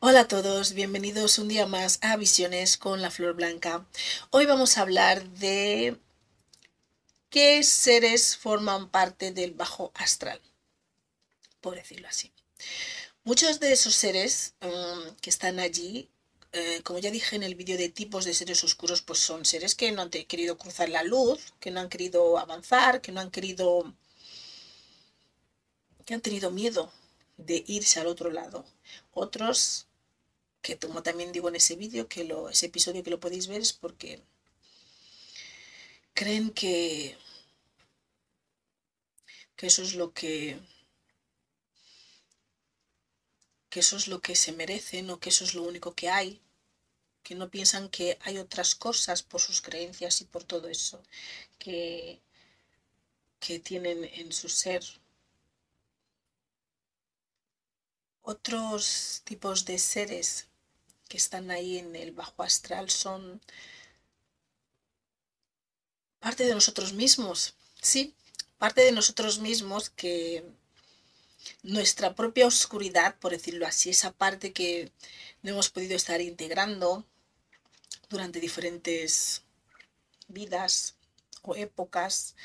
Hola a todos, bienvenidos un día más a Visiones con la Flor Blanca. Hoy vamos a hablar de qué seres forman parte del bajo astral, por decirlo así. Muchos de esos seres um, que están allí, eh, como ya dije en el vídeo de tipos de seres oscuros, pues son seres que no han querido cruzar la luz, que no han querido avanzar, que no han querido... que han tenido miedo de irse al otro lado. Otros que como también digo en ese vídeo, que lo, ese episodio que lo podéis ver es porque creen que, que eso es lo que que eso es lo que se merecen o que eso es lo único que hay, que no piensan que hay otras cosas por sus creencias y por todo eso que, que tienen en su ser. Otros tipos de seres que están ahí en el bajo astral son parte de nosotros mismos, sí, parte de nosotros mismos que nuestra propia oscuridad, por decirlo así, esa parte que no hemos podido estar integrando durante diferentes vidas o épocas,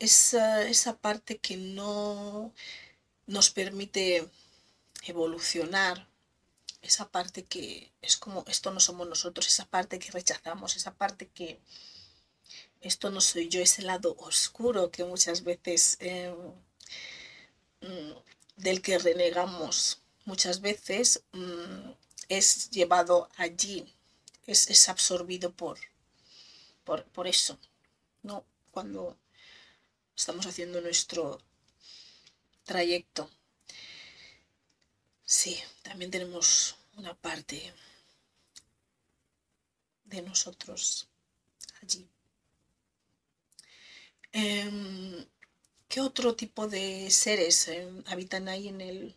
esa, esa parte que no nos permite evolucionar esa parte que es como esto no somos nosotros, esa parte que rechazamos, esa parte que esto no soy yo, ese lado oscuro que muchas veces em, mm, del que renegamos muchas veces mm, es llevado allí, es, es absorbido por, por, por eso, ¿no? Cuando estamos haciendo nuestro trayecto. Sí, también tenemos una parte de nosotros allí. Em, ¿Qué otro tipo de seres em, habitan ahí en el,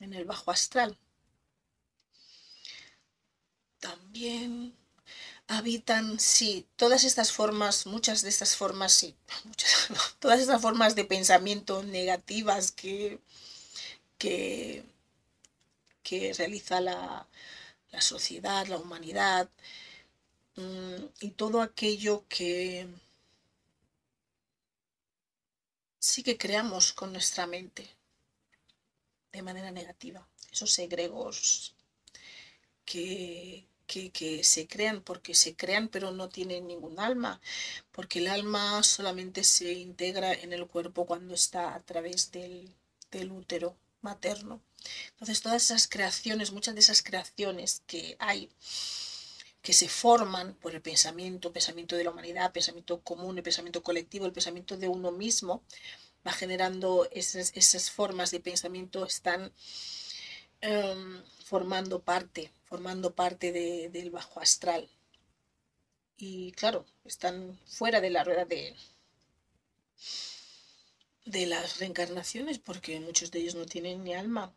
en el bajo astral? También habitan, sí, todas estas formas, muchas de estas formas, sí, todas estas formas de pensamiento negativas que que, realiza la, sociedad, la humanidad mm, y todo aquello que sí que creamos con nuestra mente de manera negativa. Esos segregos que, que, se crean porque se crean pero no tienen ningún alma, porque el alma solamente se integra en el cuerpo cuando está a través del útero materno. Entonces todas esas creaciones, muchas de esas creaciones que hay, que se forman por el pensamiento, pensamiento de la humanidad, pensamiento común, el pensamiento colectivo, el pensamiento de uno mismo, va generando esas, esas formas de pensamiento, están em, formando parte, formando parte del bajo astral. Y claro, están fuera de la rueda de, de las reencarnaciones, porque muchos de ellos no tienen ni alma.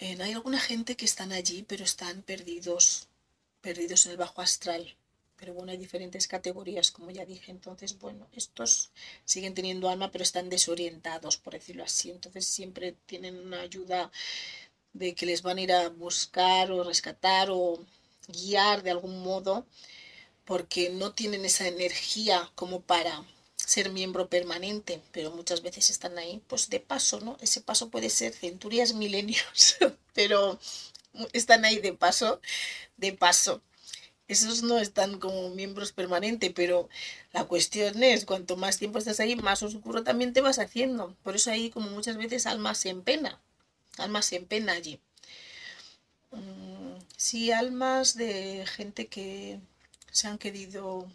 hay alguna gente que están allí, pero están perdidos, perdidos en el bajo astral. Pero bueno, hay diferentes categorías, como ya dije. Entonces, bueno, estos siguen teniendo alma, pero están desorientados, por decirlo así. Entonces siempre tienen una ayuda de que les van a ir a buscar o rescatar o guiar de algún modo, porque no tienen esa energía como para ser miembro permanente, pero muchas veces están ahí, pues de paso, ¿no? Ese paso puede ser centurias, milenios, pero están ahí de paso, de paso. Esos no están como miembros permanentes, pero la cuestión es, cuanto más tiempo estás ahí, más oscuro también te vas haciendo. Por eso ahí como muchas veces almas en pena, almas en pena allí. Mm, sí, almas de gente que se han querido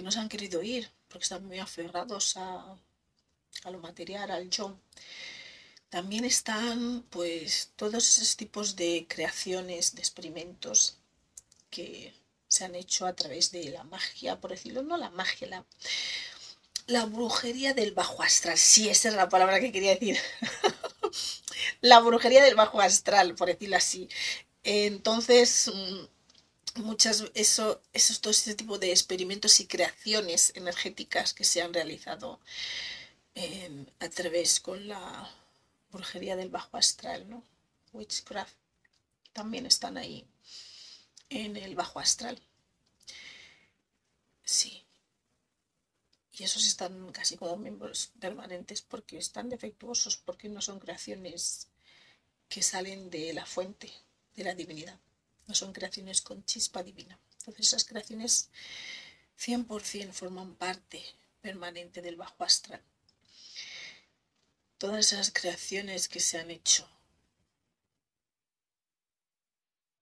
que no se han querido ir, porque están muy aferrados a, a lo material, al yo. También están pues todos esos tipos de creaciones, de experimentos que se han hecho a través de la magia, por decirlo, no la magia, la, la brujería del bajo astral. Sí, esa es la palabra que quería decir. la brujería del bajo astral, por decirlo así. Entonces, mm, muchas, eso, esos, todo este tipo de experimentos y creaciones energéticas que se han realizado em, a través con la brujería del bajo astral, ¿no? Witchcraft, también están ahí en el bajo astral. Sí. Y esos están casi como miembros permanentes porque están defectuosos, porque no son creaciones que salen de la fuente, de la divinidad. No son creaciones con chispa divina. Entonces esas creaciones 100% forman parte permanente del bajo astral. Todas esas creaciones que se han hecho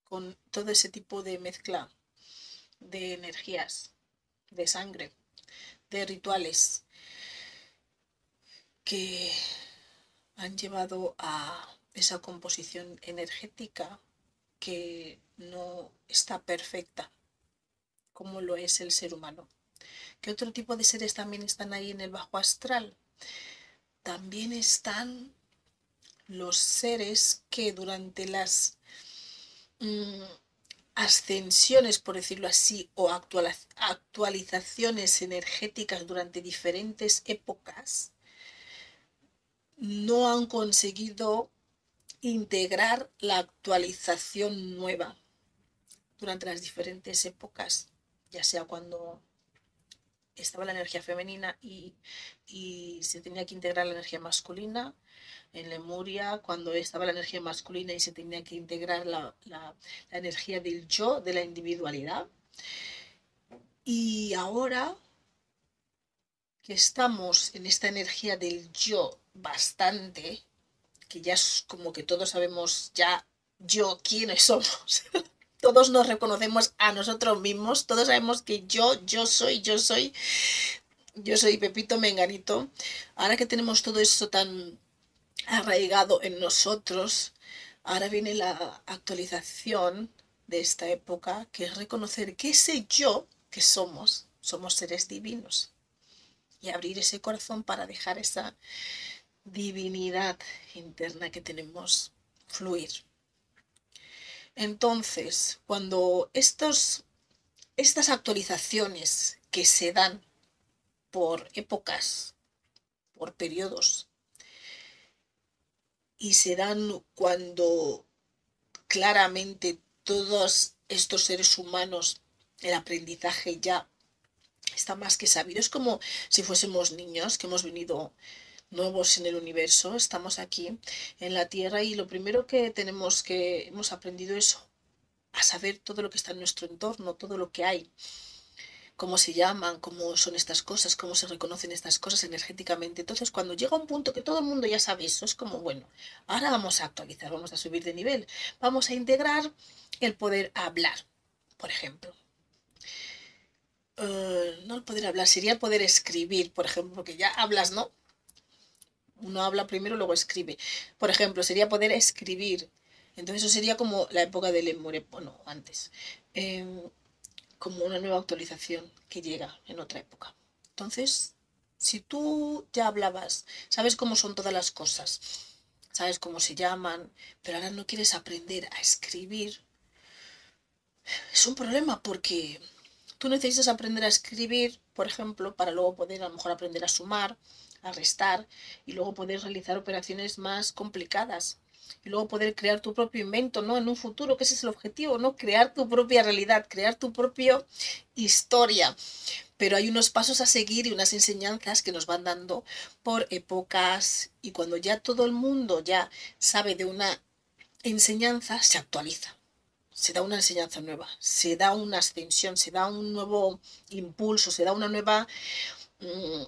con todo ese tipo de mezcla de energías, de sangre, de rituales que han llevado a esa composición energética que no está perfecta como lo es el ser humano. ¿Qué otro tipo de seres también están ahí en el bajo astral? También están los seres que durante las Mm, ascensiones, por decirlo así, o actualizaciones energéticas durante diferentes épocas, no han conseguido integrar la actualización nueva durante las diferentes épocas, ya sea cuando estaba la energía femenina y, se tenía que integrar la energía masculina, en Lemuria, cuando estaba la energía masculina y se tenía que integrar la, energía del yo, de la individualidad. Y ahora que estamos en esta energía del yo bastante, que ya es como que todos sabemos ya yo quiénes somos. todos nos reconocemos a nosotros mismos, todos sabemos que yo, yo soy, yo soy, yo soy Pepito Menganito. Ahora que tenemos todo eso tan arraigado en nosotros, ahora viene la actualización de esta época, que es reconocer que ese yo que somos, somos seres divinos, y abrir ese corazón para dejar esa divinidad interna que tenemos fluir. Entonces, cuando estos, estas actualizaciones que se dan por épocas, por periodos, y se dan cuando claramente todos estos seres humanos, el aprendizaje ya está más que sabido. Es como si fuésemos niños que hemos venido nuevos en el universo, estamos aquí en la Tierra y lo primero que tenemos que hemos aprendido es a saber todo lo que está en nuestro entorno, todo lo que hay cómo se llaman, cómo son estas cosas, cómo se reconocen estas cosas energéticamente. Entonces, cuando llega un punto que todo el mundo ya sabe eso, es como, bueno, ahora vamos a actualizar, vamos a subir de nivel, vamos a integrar el poder hablar, por ejemplo. Eh, no el poder hablar, sería el poder escribir, por ejemplo, porque ya hablas, ¿no? Uno habla primero, luego escribe. Por ejemplo, sería poder escribir. Entonces eso sería como la época del Lemure, bueno, antes. Em, como una nueva actualización que llega en otra época. Entonces, si tú ya hablabas, sabes cómo son todas las cosas, sabes cómo se llaman, pero ahora no quieres aprender a escribir, es un problema porque tú necesitas aprender a escribir, por ejemplo, para luego poder a lo mejor aprender a sumar, a restar y luego poder realizar operaciones más complicadas y luego poder crear tu propio invento, ¿no? En un futuro, que ese es el objetivo, ¿no? Crear tu propia realidad, crear tu propia historia. Pero hay unos pasos a seguir y unas enseñanzas que nos van dando por épocas y cuando ya todo el mundo ya sabe de una enseñanza, se actualiza. Se da una enseñanza nueva, se da una ascensión, se da un nuevo impulso, se da una nueva mm,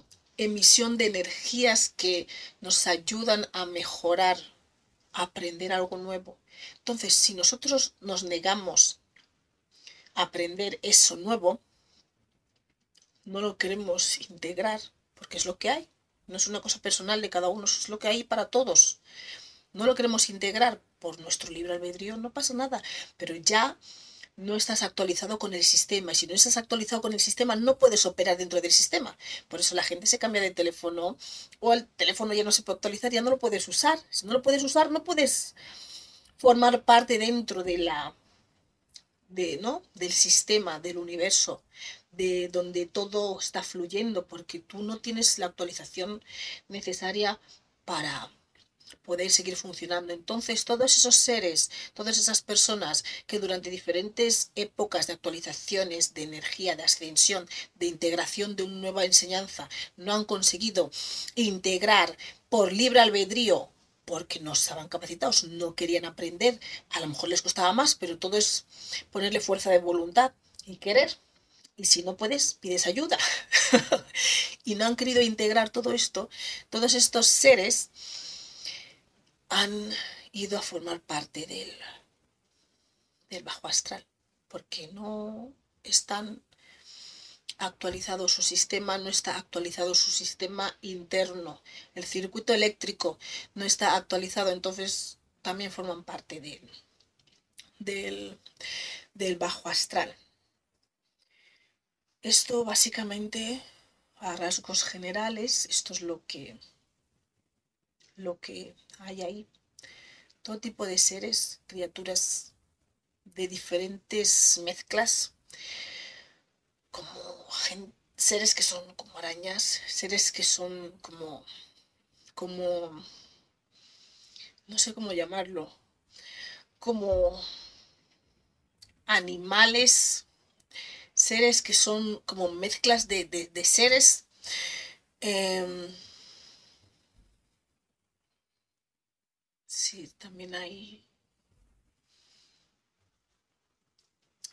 emisión de energías que nos ayudan a mejorar aprender algo nuevo. Entonces, si nosotros nos negamos a aprender eso nuevo, no lo queremos integrar porque es lo que hay. No es una cosa personal de cada uno, es lo que hay para todos. No lo queremos integrar por nuestro libre albedrío, no pasa nada, pero ya no estás actualizado con el sistema. Y si no estás actualizado con el sistema, no puedes operar dentro del sistema. Por eso la gente se cambia de teléfono o el teléfono ya no se puede actualizar, ya no lo puedes usar. Si no lo puedes usar, no puedes formar parte dentro de la de, ¿no? del sistema, del universo, de donde todo está fluyendo, porque tú no tienes la actualización necesaria para poder seguir funcionando. Entonces, todos esos seres, todas esas personas que durante diferentes épocas de actualizaciones, de energía, de ascensión, de integración de una nueva enseñanza, no han conseguido integrar por libre albedrío porque no estaban capacitados, no querían aprender, a lo mejor les costaba más, pero todo es ponerle fuerza de voluntad y querer. Y si no puedes, pides ayuda. y no han querido integrar todo esto, todos estos seres han ido a formar parte del, del bajo astral, porque no están actualizado su sistema, no está actualizado su sistema interno, el circuito eléctrico no está actualizado, entonces también forman parte de, del, del bajo astral. Esto básicamente, a rasgos generales, esto es lo que lo que hay ahí. Todo tipo de seres, criaturas de diferentes mezclas, como seres que son como arañas, seres que son como, como, no sé cómo llamarlo, como animales, seres que son como mezclas de, seres. Em, Sí, también hay...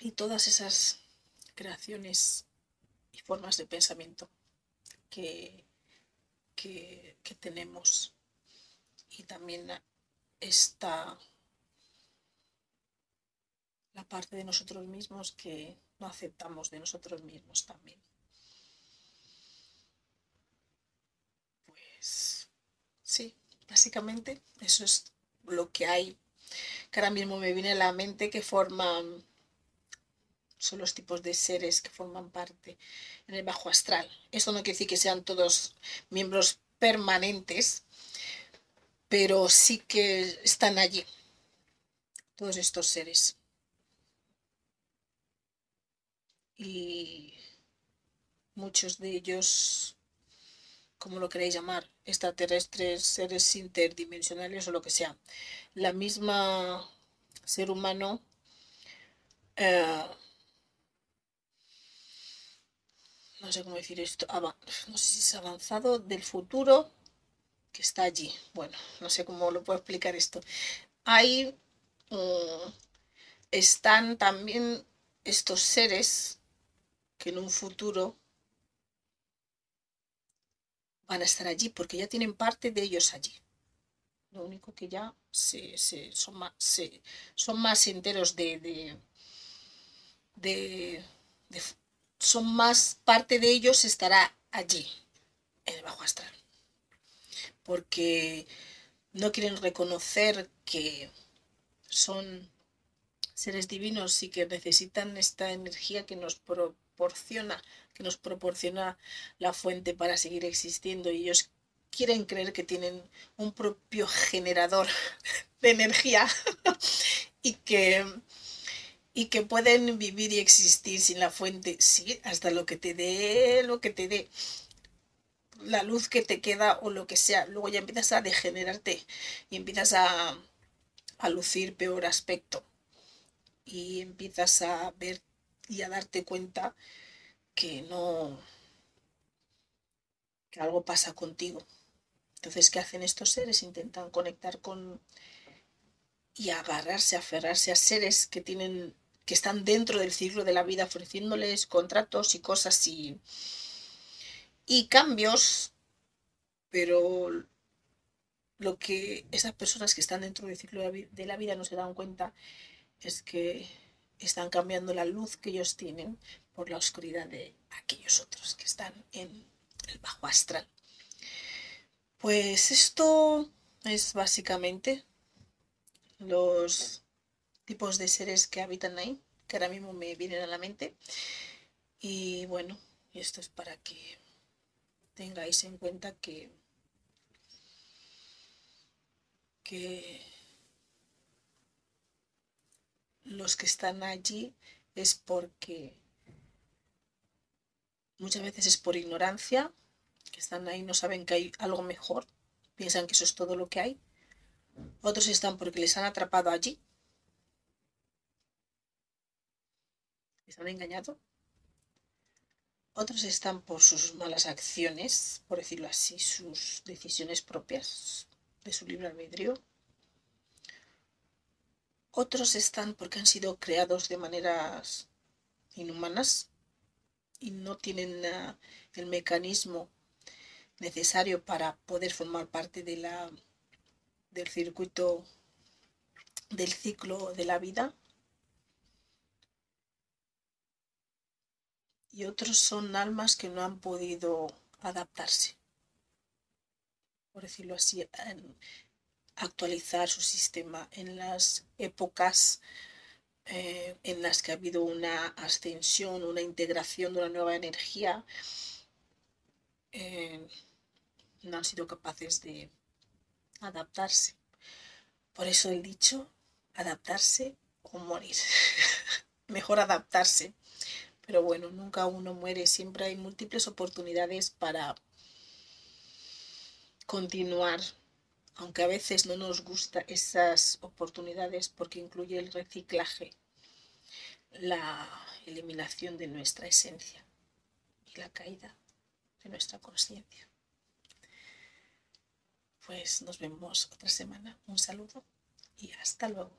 Y todas esas creaciones y formas de pensamiento que, que, tenemos. Y también está la parte de nosotros mismos que no aceptamos de nosotros mismos también. Pues sí, básicamente eso es lo que hay, que ahora mismo me viene a la mente que forman, son los tipos de seres que forman parte en el bajo astral. Esto no quiere decir que sean todos miembros permanentes, pero sí que están allí, todos estos seres. Y muchos de ellos como lo queréis llamar, extraterrestres, seres interdimensionales o lo que sea. La misma ser humano eh, no sé cómo decir esto, no sé si es avanzado del futuro que está allí. Bueno, no sé cómo lo puedo explicar esto. Hay, mm, están también estos seres que en un futuro van a estar allí porque ya tienen parte de ellos allí. Lo único que ya se, son, más, son más enteros de, de, Son más parte de ellos estará allí, en el bajo astral. Porque no quieren reconocer que son seres divinos y que necesitan esta energía que nos proporciona que nos proporciona la fuente para seguir existiendo. Y ellos quieren creer que tienen un propio generador de energía y que y que pueden vivir y existir sin la fuente, sí, hasta lo que te dé, lo que te dé, la luz que te queda o lo que sea. Luego ya empiezas a degenerarte y empiezas a, a lucir peor aspecto. Y empiezas a ver y a darte cuenta que no, que algo pasa contigo. Entonces, ¿qué hacen estos seres? Intentan conectar con y agarrarse, aferrarse a seres que tienen, que están dentro del ciclo de la vida, ofreciéndoles contratos y cosas y, y cambios, pero lo que esas personas que están dentro del ciclo de la vida no se dan cuenta es que están cambiando la luz que ellos tienen por la oscuridad de aquellos otros que están en el bajo astral. Pues esto es básicamente los tipos de seres que habitan ahí, que ahora mismo me vienen a la mente. Y bueno, esto es para que tengáis en cuenta que, que los que están allí es porque muchas veces es por ignorancia, que están ahí no saben que hay algo mejor, piensan que eso es todo lo que hay. Otros están porque les han atrapado allí, les han engañado. Otros están por sus malas acciones, por decirlo así, sus decisiones propias de su libre albedrío. Otros están porque han sido creados de maneras inhumanas y no tienen ah, el mecanismo necesario para poder formar parte de la, del circuito del ciclo de la vida. Y otros son almas que no han podido adaptarse, por decirlo así, actualizar su sistema en las épocas eh, en las que ha habido una ascensión, una integración de una nueva energía, eh, no han sido capaces de adaptarse. Por eso el dicho, adaptarse o morir. Mejor adaptarse. Pero bueno, nunca uno muere, siempre hay múltiples oportunidades para continuar aunque a veces no nos gustan esas oportunidades porque incluye el reciclaje, la eliminación de nuestra esencia y la caída de nuestra conciencia. Pues nos vemos otra semana. Un saludo y hasta luego.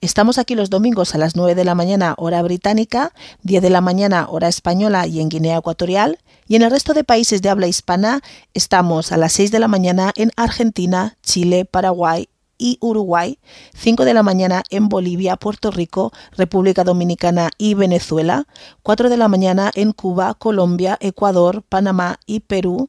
Estamos aquí los domingos a las 9 de la mañana hora británica, 10 de la mañana hora española y en Guinea Ecuatorial, y en el resto de países de habla hispana estamos a las 6 de la mañana en Argentina, Chile, Paraguay y Uruguay, 5 de la mañana en Bolivia, Puerto Rico, República Dominicana y Venezuela, 4 de la mañana en Cuba, Colombia, Ecuador, Panamá y Perú,